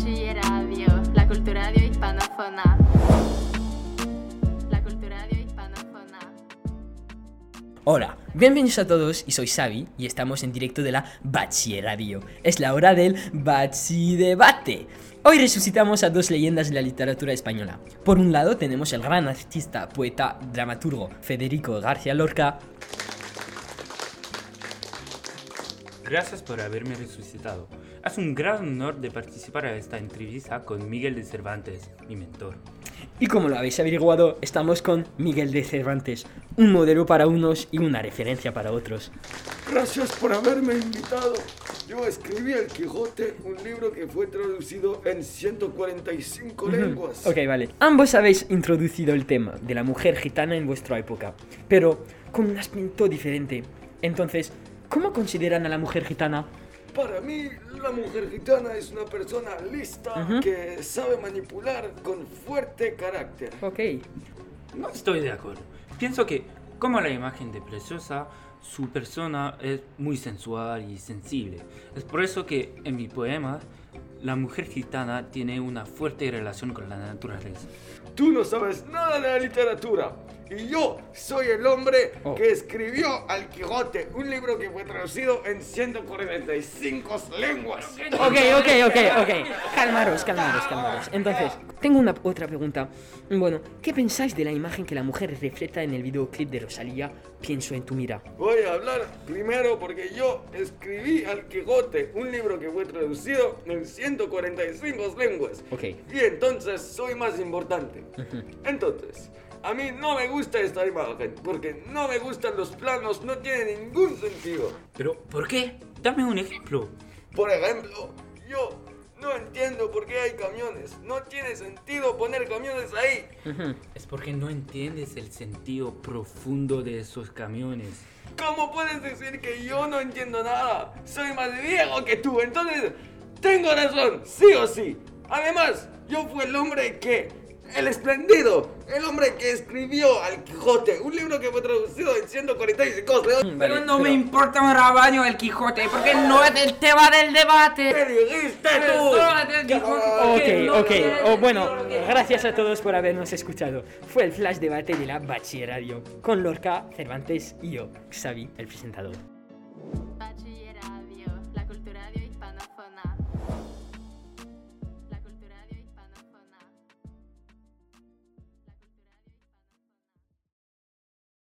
Bachilleradio, la culturadio hispanófona. La culturadio hispanófona. Hola, bienvenidos a todos y soy Xavi y estamos en directo de la Bachilleradio. Es la hora del Bachidebate. Hoy resucitamos a dos leyendas de la literatura española. Por un lado tenemos el gran artista, poeta, dramaturgo Federico García Lorca Gracias por haberme resucitado. Es un gran honor de participar en esta entrevista con Miguel de Cervantes, mi mentor. y como lo habéis averiguado, estamos con Miguel de Cervantes, un modelo para unos y una referencia para otros. Gracias por haberme invitado. Yo escribí El Quijote, un libro que fue traducido en 145 lenguas. Ok, vale. Ambos habéis introducido el tema de la mujer gitana en vuestra época, pero con un aspecto diferente. Entonces, ¿cómo consideran a la mujer gitana? Para mí, la mujer gitana es una persona lista que sabe manipular con fuerte carácter. Ok. No estoy de acuerdo. Pienso que, como la imagen de Preciosa, su persona es muy sensual y sensible. Es por eso que en mi poema, la mujer gitana tiene una fuerte relación con la naturaleza. Tú no sabes nada de la literatura. Y yo soy el hombre Oh. que escribió Al Quijote, un libro que fue traducido en 145 lenguas. Ok, ok, ok, ok. Calmaros, calmaros, calmaros. Entonces, tengo una otra pregunta. Bueno, ¿qué pensáis de la imagen que la mujer refleja en el videoclip de Rosalía? Pienso en tu mira. Voy a hablar primero porque yo escribí Al Quijote, un libro que fue traducido en 145 lenguas. Ok. Y entonces soy más importante. Entonces, a mí no me gusta esta imagen porque no me gustan los planos, no tiene ningún sentido. Pero, ¿por qué? Dame un ejemplo. Por ejemplo, yo no entiendo por qué hay camiones. No tiene sentido poner camiones ahí. Es porque no entiendes el sentido profundo de esos camiones. ¿Cómo puedes decir que yo no entiendo nada? Soy más viejo que tú, entonces tengo razón, sí o sí. Además, yo fui el hombre que, el esplendido, el hombre que escribió Al Quijote, un libro que fue traducido en 145 lenguas. Vale, no me importa un rabaño el Quijote, porque no es el tema del debate. ¿Qué dijiste tú? Solo del Quijote, Ok, no ok. Oh, bueno, gracias a todos por habernos escuchado. Fue el flash debate de la Bachilleradio con Lorca, Cervantes y yo, Xavi, el presentador.